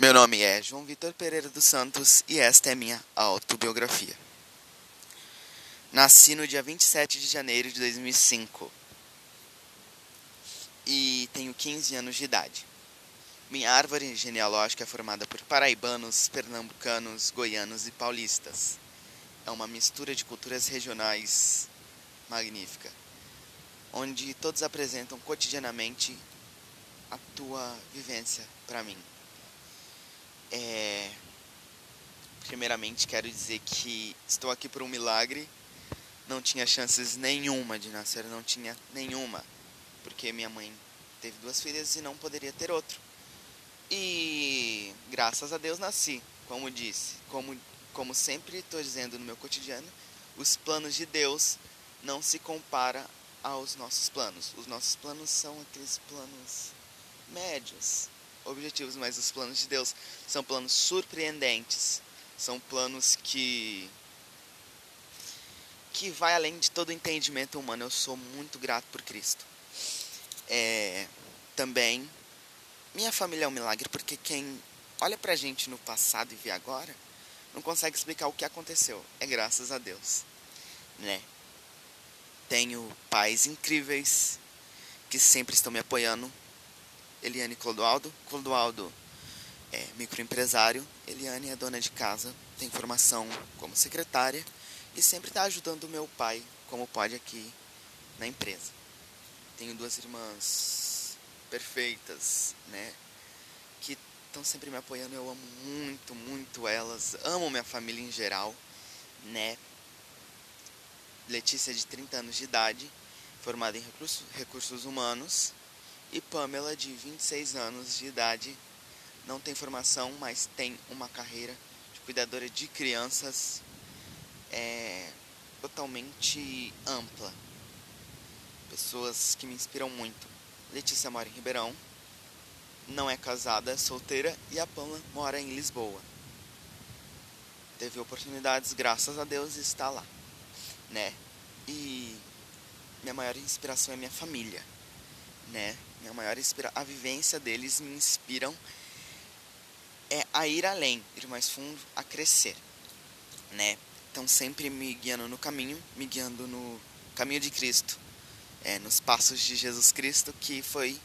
Meu nome é João Vitor Pereira dos Santos e esta é minha autobiografia. Nasci no dia 27 de janeiro de 2005 e tenho 15 anos de idade. Minha árvore genealógica é formada por paraibanos, pernambucanos, goianos e paulistas. É uma mistura de culturas regionais magnífica, onde todos apresentam cotidianamente a tua vivência para mim. É... Primeiramente, quero dizer que estou aqui por um milagre. Não tinha chances nenhuma de nascer, não tinha nenhuma, porque minha mãe teve duas filhas e não poderia ter outro. E graças a Deus nasci, como disse, como, como sempre estou dizendo no meu cotidiano, os planos de Deus não se compara aos nossos planos. Os nossos planos são aqueles planos médios, objetivos, mas os planos de Deus são planos surpreendentes. São planos que que vai além de todo entendimento humano. Eu sou muito grato por Cristo. É, também minha família é um milagre porque quem olha pra gente no passado e vê agora não consegue explicar o que aconteceu. É graças a Deus, né? Tenho pais incríveis que sempre estão me apoiando, Eliane Clodoaldo. Clodoaldo é microempresário. Eliane é dona de casa, tem formação como secretária e sempre está ajudando o meu pai como pode aqui na empresa. Tenho duas irmãs perfeitas, né? Que estão sempre me apoiando. Eu amo muito, muito elas. Amo minha família em geral, né? Letícia, de 30 anos de idade, formada em recursos humanos e Pamela, de 26 anos de idade, não tem formação, mas tem uma carreira de cuidadora de crianças é, totalmente ampla. Pessoas que me inspiram muito. Letícia mora em Ribeirão, não é casada, é solteira e a Pamela mora em Lisboa. Teve oportunidades, graças a Deus, está lá, né? E minha maior inspiração é minha família, né? Minha maior inspiração, a vivência deles me inspiram é a ir além, ir mais fundo, a crescer, né? Então sempre me guiando no caminho, me guiando no caminho de Cristo, é, nos passos de Jesus Cristo, que foi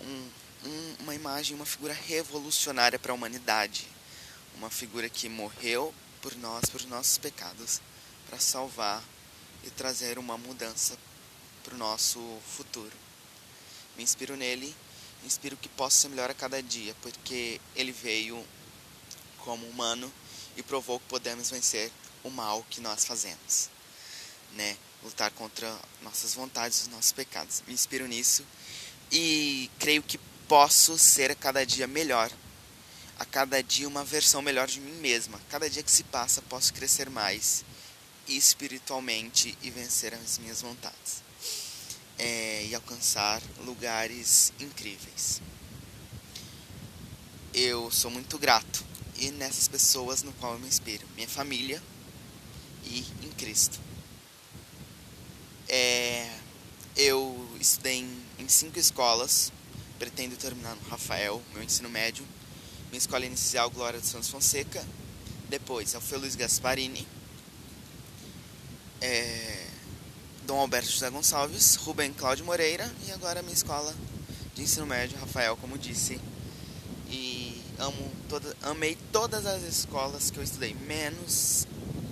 um, um, uma imagem, uma figura revolucionária para a humanidade, uma figura que morreu por nós, por nossos pecados, para salvar e trazer uma mudança para o nosso futuro me inspiro nele, inspiro que possa ser melhor a cada dia, porque ele veio como humano e provou que podemos vencer o mal que nós fazemos, né? Lutar contra nossas vontades, os nossos pecados. Me inspiro nisso e creio que posso ser a cada dia melhor, a cada dia uma versão melhor de mim mesma. Cada dia que se passa, posso crescer mais espiritualmente e vencer as minhas vontades é, e alcançar lugares incríveis. Eu sou muito grato e nessas pessoas no qual eu me inspiro, minha família e em Cristo. É, eu estudei em, em cinco escolas, pretendo terminar no Rafael, meu ensino médio, minha escola inicial Glória de Santos Fonseca, depois Alfeu Luiz Gasparini, é, Dom Alberto José Gonçalves, Rubem Cláudio Moreira e agora a minha escola de ensino médio, Rafael, como disse. E amo toda, amei todas as escolas que eu estudei, menos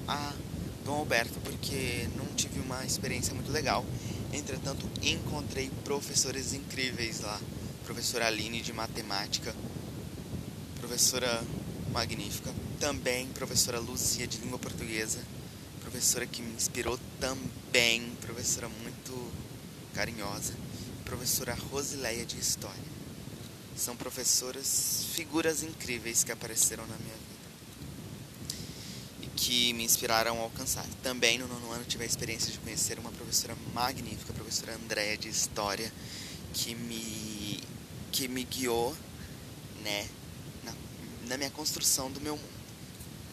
a Dom Alberto, porque não tive uma experiência muito legal. Entretanto, encontrei professores incríveis lá. Professora Aline de matemática, professora magnífica, também professora Luzia de língua portuguesa professora que me inspirou também, professora muito carinhosa, professora Rosileia de História. São professoras, figuras incríveis que apareceram na minha vida e que me inspiraram a alcançar. Também no nono ano tive a experiência de conhecer uma professora magnífica, a professora Andréia de História, que me, que me guiou né, na, na minha construção do meu mundo.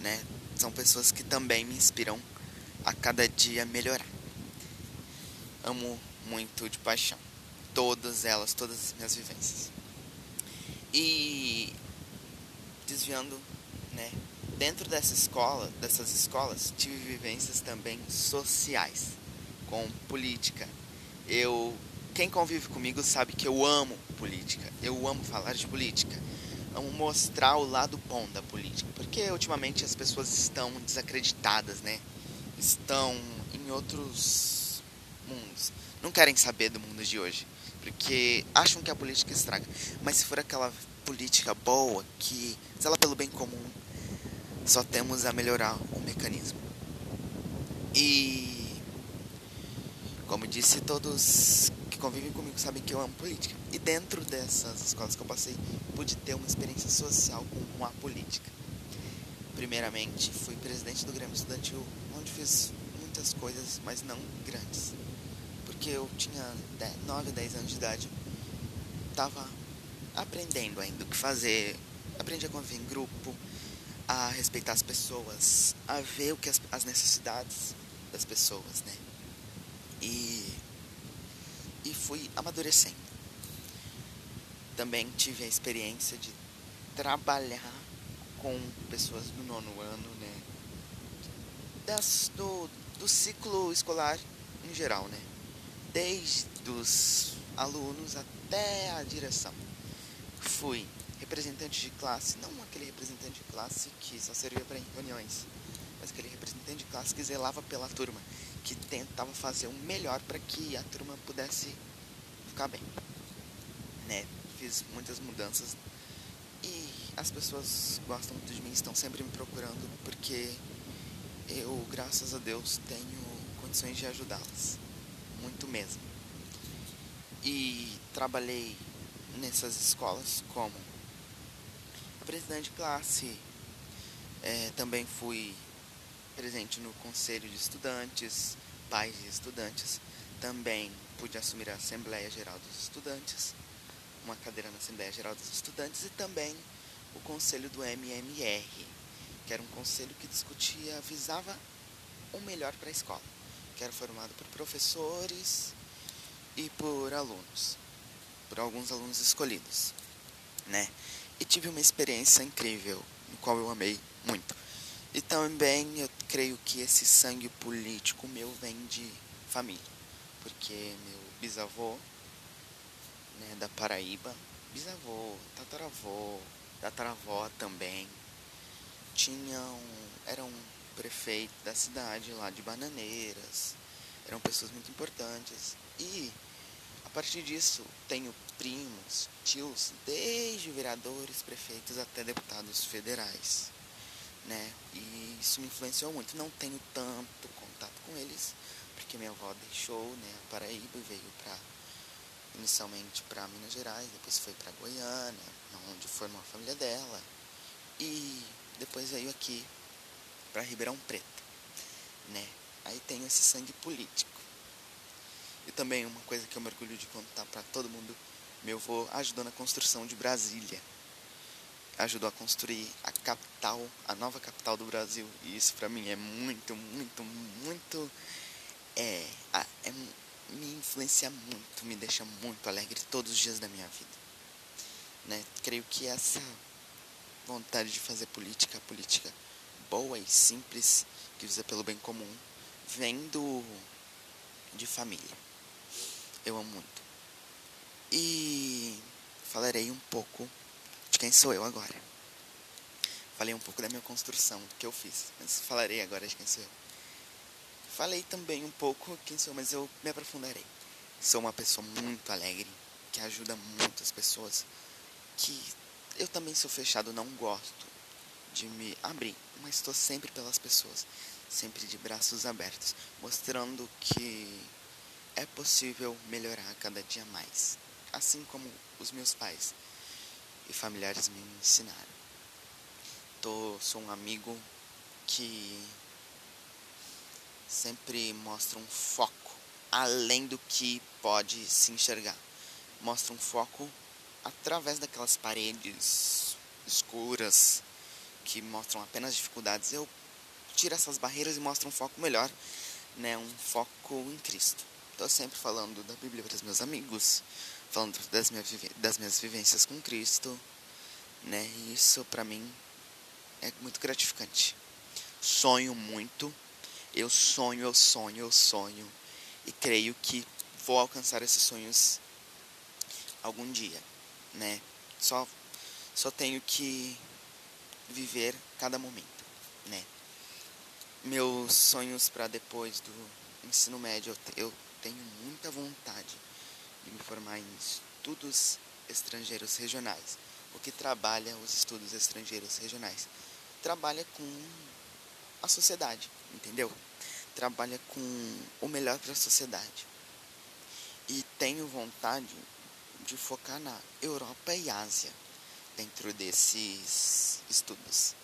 Né? São pessoas que também me inspiram a cada dia melhorar. Amo muito de paixão. Todas elas, todas as minhas vivências. E desviando, né? Dentro dessa escola, dessas escolas, tive vivências também sociais, com política. Eu, quem convive comigo sabe que eu amo política. Eu amo falar de política. Amo mostrar o lado bom da política, porque ultimamente as pessoas estão desacreditadas, né? Estão em outros mundos. Não querem saber do mundo de hoje, porque acham que a política estraga. Mas se for aquela política boa, que zela pelo bem comum, só temos a melhorar o mecanismo. E como disse, todos que convivem comigo sabem que eu amo política. E dentro dessas escolas que eu passei, pude ter uma experiência social com a política. Primeiramente, fui presidente do Grêmio Estudantil, onde fiz muitas coisas, mas não grandes. Porque eu tinha 9, 10 anos de idade, estava aprendendo ainda o que fazer, aprendi a conviver em grupo, a respeitar as pessoas, a ver o que as, as necessidades das pessoas, né? E, e fui amadurecendo. Também tive a experiência de trabalhar com pessoas do nono ano, né? Das, do, do ciclo escolar em geral, né? Desde os alunos até a direção fui representante de classe, não aquele representante de classe que só servia para reuniões, mas aquele representante de classe que zelava pela turma, que tentava fazer o melhor para que a turma pudesse ficar bem. Né? Fiz muitas mudanças e as pessoas gostam muito de mim, estão sempre me procurando porque eu, graças a Deus, tenho condições de ajudá-las, muito mesmo. E trabalhei nessas escolas como presidente de classe, é, também fui presente no conselho de estudantes, pais de estudantes, também pude assumir a Assembleia Geral dos Estudantes, uma cadeira na Assembleia Geral dos Estudantes e também o conselho do MMR, que era um conselho que discutia, visava o melhor para a escola, que era formado por professores e por alunos por alguns alunos escolhidos, né? E tive uma experiência incrível, no qual eu amei muito. E também eu creio que esse sangue político meu vem de família, porque meu bisavô, né, da Paraíba, bisavô, tataravô, tataravó também, tinham, eram prefeito da cidade lá de Bananeiras, eram pessoas muito importantes e a partir disso, tenho primos, tios, desde vereadores, prefeitos até deputados federais. Né? E isso me influenciou muito. Não tenho tanto contato com eles, porque minha avó deixou né, a Paraíba e veio para inicialmente para Minas Gerais, depois foi para Goiânia, onde formou a família dela, e depois veio aqui para Ribeirão Preto, né? Aí tenho esse sangue político. E também uma coisa que eu me orgulho de contar para todo mundo, meu avô ajudou na construção de Brasília. Ajudou a construir a capital, a nova capital do Brasil. E isso para mim é muito, muito, muito é, é me influencia muito, me deixa muito alegre todos os dias da minha vida. Né? Creio que essa vontade de fazer política, política boa e simples, que visa pelo bem comum, vem do de família eu amo muito. E falarei um pouco de quem sou eu agora. Falei um pouco da minha construção, que eu fiz, mas falarei agora de quem sou eu. Falei também um pouco quem sou, mas eu me aprofundarei. Sou uma pessoa muito alegre, que ajuda muitas pessoas, que eu também sou fechado, não gosto de me abrir, mas estou sempre pelas pessoas, sempre de braços abertos, mostrando que é possível melhorar cada dia mais, assim como os meus pais e familiares me ensinaram. Tô, sou um amigo que sempre mostra um foco além do que pode se enxergar. Mostra um foco através daquelas paredes escuras que mostram apenas dificuldades. Eu tiro essas barreiras e mostro um foco melhor, né? Um foco em Cristo. Estou sempre falando da Bíblia para os meus amigos, falando das, minha, das minhas vivências com Cristo, né? E isso para mim é muito gratificante. Sonho muito. Eu sonho, eu sonho, eu sonho e creio que vou alcançar esses sonhos algum dia, né? Só só tenho que viver cada momento, né? Meus sonhos para depois do ensino médio, eu tenho muita vontade de me formar em estudos estrangeiros regionais. O que trabalha os estudos estrangeiros regionais? Trabalha com a sociedade, entendeu? Trabalha com o melhor para a sociedade. E tenho vontade de focar na Europa e Ásia dentro desses estudos.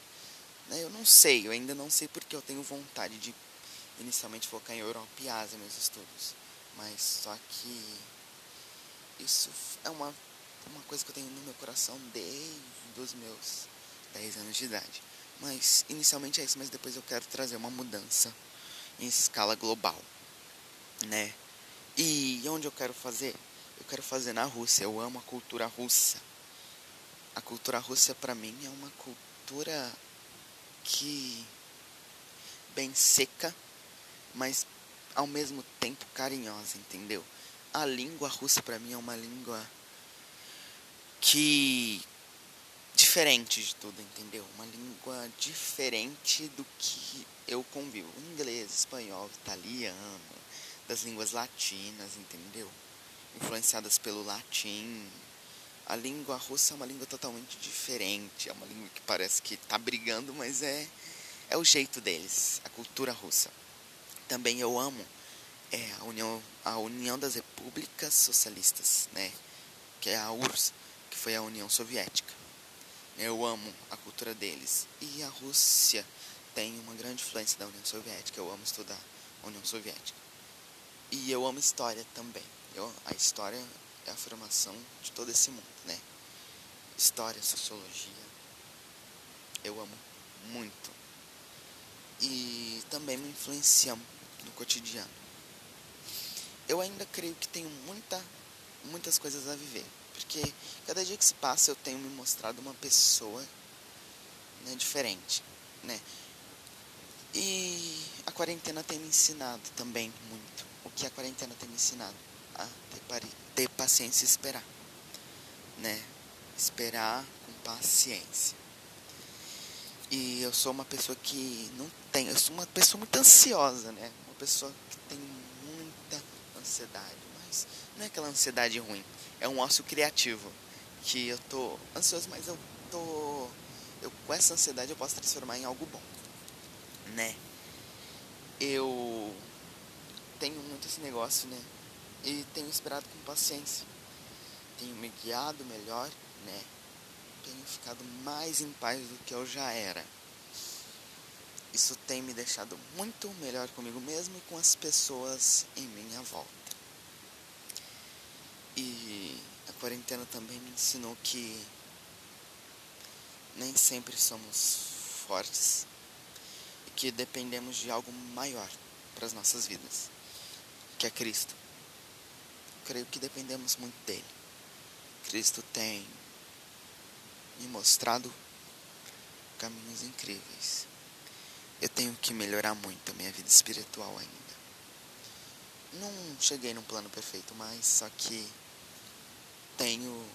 Né, eu não sei, eu ainda não sei porque eu tenho vontade de inicialmente focar em Europa e Ásia meus estudos. Mas só que isso é uma, uma coisa que eu tenho no meu coração desde os meus 10 anos de idade. Mas inicialmente é isso, mas depois eu quero trazer uma mudança em escala global, né? E onde eu quero fazer? Eu quero fazer na Rússia. Eu amo a cultura russa. A cultura russa para mim é uma cultura que bem seca, mas ao mesmo tempo carinhosa, entendeu? A língua russa para mim é uma língua que diferente de tudo, entendeu? Uma língua diferente do que eu convivo. Inglês, espanhol, italiano, das línguas latinas, entendeu? Influenciadas pelo latim. A língua russa é uma língua totalmente diferente. É uma língua que parece que está brigando, mas é, é o jeito deles, a cultura russa. Também eu amo é, a, União, a União das Repúblicas Socialistas, né? Que é a URSS, que foi a União Soviética. Eu amo a cultura deles. E a Rússia tem uma grande influência da União Soviética. Eu amo estudar a União Soviética. E eu amo história também. Eu, a história é a formação de todo esse mundo, né? História, sociologia. Eu amo muito. E também me influencia no cotidiano. Eu ainda creio que tenho muita, muitas coisas a viver. Porque cada dia que se passa eu tenho me mostrado uma pessoa né, diferente. Né? E a quarentena tem me ensinado também muito. O que a quarentena tem me ensinado? A ter, ter paciência e esperar. Né? Esperar com paciência. E eu sou uma pessoa que não tem. Eu sou uma pessoa muito ansiosa, né? Uma pessoa que tem muita ansiedade. Mas não é aquela ansiedade ruim. É um ócio criativo. Que eu tô ansioso, mas eu tô. Eu, com essa ansiedade eu posso transformar em algo bom. Né? Eu tenho muito esse negócio, né? E tenho esperado com paciência. Tenho me guiado melhor, né? tenho ficado mais em paz do que eu já era. Isso tem me deixado muito melhor comigo mesmo e com as pessoas em minha volta. E quarentena também me ensinou que nem sempre somos fortes e que dependemos de algo maior para as nossas vidas, que é Cristo. creio que dependemos muito dele. Cristo tem me mostrado caminhos incríveis. Eu tenho que melhorar muito a minha vida espiritual ainda. Não cheguei num plano perfeito, mas só que tenho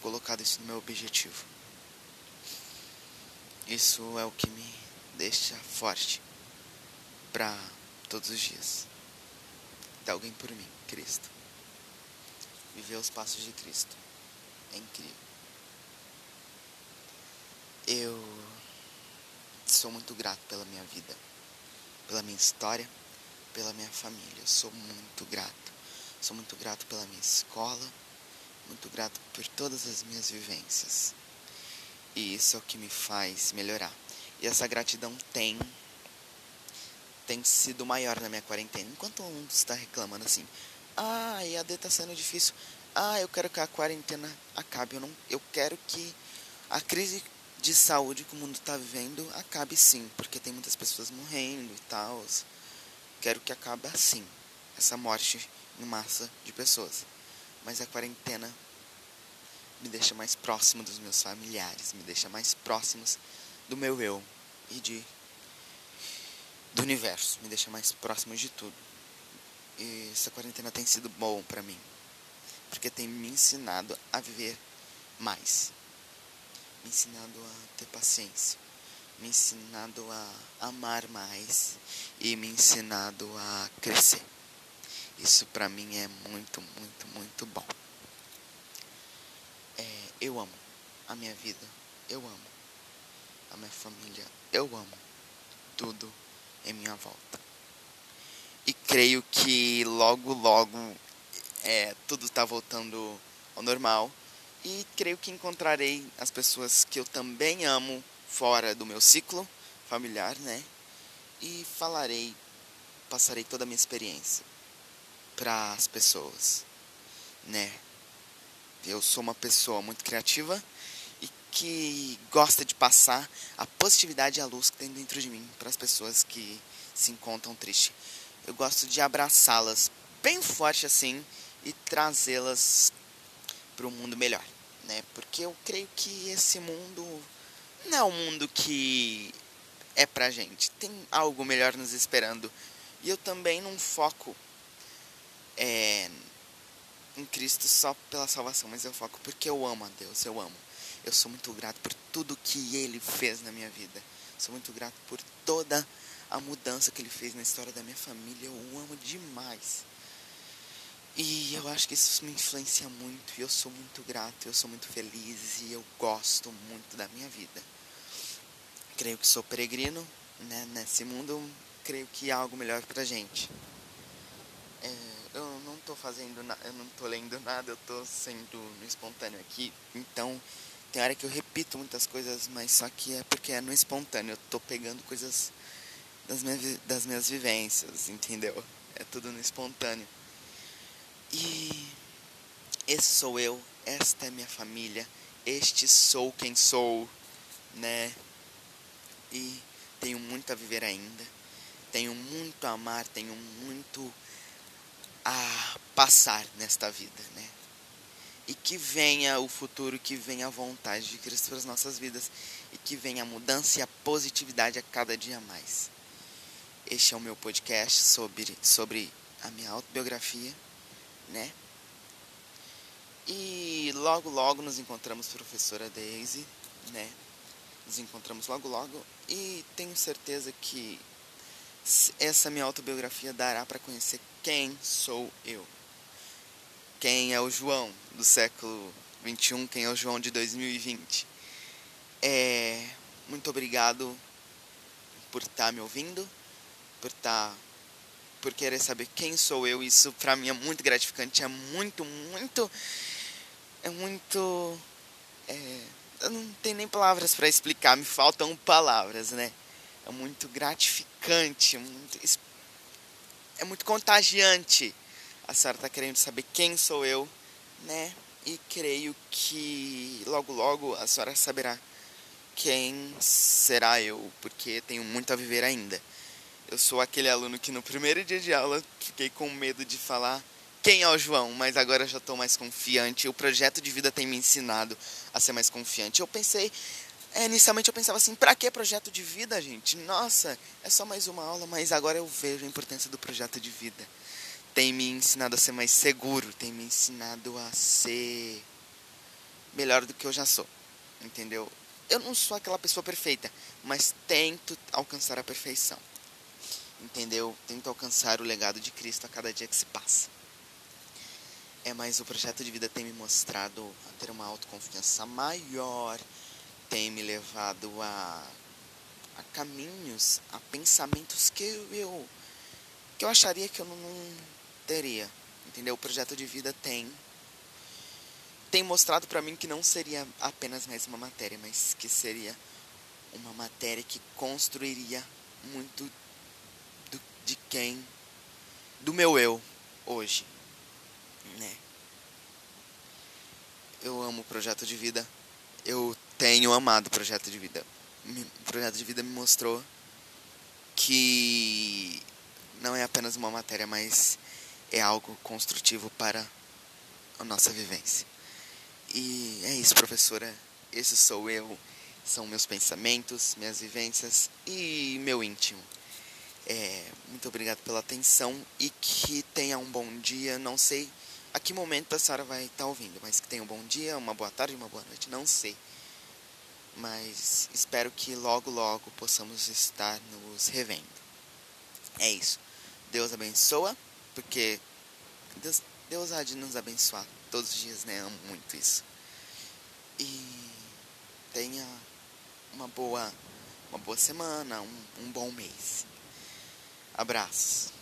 colocado isso no meu objetivo. Isso é o que me deixa forte para todos os dias. Dar alguém por mim, Cristo. Viver os passos de Cristo. É incrível. Eu sou muito grato pela minha vida, pela minha história, pela minha família. Eu sou muito grato. Sou muito grato pela minha escola, muito grato por todas as minhas vivências. E isso é o que me faz melhorar. E essa gratidão tem tem sido maior na minha quarentena. Enquanto mundo está reclamando assim, ah, a EAD está sendo difícil. Ah, eu quero que a quarentena acabe. Eu não, eu quero que a crise de saúde que o mundo está vivendo acabe sim, porque tem muitas pessoas morrendo e tal. Quero que acabe assim, essa morte em massa de pessoas. Mas a quarentena me deixa mais próximo dos meus familiares, me deixa mais próximos do meu eu e de do universo, me deixa mais próximo de tudo. E essa quarentena tem sido bom para mim, porque tem me ensinado a viver mais, me ensinado a ter paciência, me ensinado a amar mais e me ensinado a crescer. Isso para mim é muito, muito, muito bom. É, eu amo a minha vida, eu amo a minha família, eu amo tudo em minha volta. E creio que logo, logo é, tudo está voltando ao normal. E creio que encontrarei as pessoas que eu também amo fora do meu ciclo familiar, né? E falarei, passarei toda a minha experiência para as pessoas, né? Eu sou uma pessoa muito criativa e que gosta de passar a positividade e a luz que tem dentro de mim para as pessoas que se encontram tristes. Eu gosto de abraçá-las bem forte assim e trazê-las para um mundo melhor, né? Porque eu creio que esse mundo não é o mundo que é pra gente. Tem algo melhor nos esperando. E eu também não foco é, em Cristo só pela salvação, mas eu foco porque eu amo a Deus, eu amo. Eu sou muito grato por tudo que Ele fez na minha vida. Sou muito grato por toda a mudança que Ele fez na história da minha família. Eu o amo demais. E eu acho que isso me influencia muito. E eu sou muito grato, eu sou muito feliz e eu gosto muito da minha vida. Creio que sou peregrino né, nesse mundo. Creio que há algo melhor pra gente. É, eu não tô fazendo nada, eu não tô lendo nada, eu tô sendo no espontâneo aqui. Então, tem hora que eu repito muitas coisas, mas só que é porque é no espontâneo. Eu tô pegando coisas das minhas, das minhas vivências, entendeu? É tudo no espontâneo. E esse sou eu, esta é minha família, este sou quem sou, né? E tenho muito a viver ainda, tenho muito a amar, tenho muito a passar nesta vida, né? E que venha o futuro, que venha a vontade de Cristo para as nossas vidas e que venha a mudança e a positividade a cada dia mais. Este é o meu podcast sobre, sobre a minha autobiografia né? E logo, logo nos encontramos professora Daisy, né? Nos encontramos logo, logo e tenho certeza que essa minha autobiografia dará para conhecer quem sou eu. Quem é o João do século 21, quem é o João de 2020. É, muito obrigado por estar tá me ouvindo, por estar tá por querer saber quem sou eu. Isso pra mim é muito gratificante, é muito, muito. É muito. É, eu não tenho nem palavras para explicar, me faltam palavras, né? É muito gratificante, muito, é muito contagiante. A senhora tá querendo saber quem sou eu, né? E creio que logo, logo a senhora saberá quem será eu, porque tenho muito a viver ainda. Eu sou aquele aluno que no primeiro dia de aula fiquei com medo de falar quem é o João, mas agora já estou mais confiante. O projeto de vida tem me ensinado a ser mais confiante. Eu pensei, é, inicialmente eu pensava assim, para que projeto de vida, gente? Nossa, é só mais uma aula, mas agora eu vejo a importância do projeto de vida. Tem me ensinado a ser mais seguro, tem me ensinado a ser melhor do que eu já sou. Entendeu? Eu não sou aquela pessoa perfeita, mas tento alcançar a perfeição entendeu? Tento alcançar o legado de Cristo a cada dia que se passa. É, mas o projeto de vida tem me mostrado a ter uma autoconfiança maior, tem me levado a, a caminhos, a pensamentos que eu, que eu acharia que eu não, não teria, entendeu? O projeto de vida tem tem mostrado para mim que não seria apenas mais uma matéria, mas que seria uma matéria que construiria muito de quem, do meu eu hoje, né? Eu amo o projeto de vida. Eu tenho amado o projeto de vida. O projeto de vida me mostrou que não é apenas uma matéria, mas é algo construtivo para a nossa vivência. E é isso, professora. Esse sou eu. São meus pensamentos, minhas vivências e meu íntimo. É, muito obrigado pela atenção e que tenha um bom dia. Não sei a que momento a senhora vai estar ouvindo, mas que tenha um bom dia, uma boa tarde, uma boa noite. Não sei. Mas espero que logo, logo possamos estar nos revendo. É isso. Deus abençoa, porque Deus, Deus há de nos abençoar todos os dias, né? Amo muito isso. E tenha uma boa, uma boa semana, um, um bom mês. Abraços.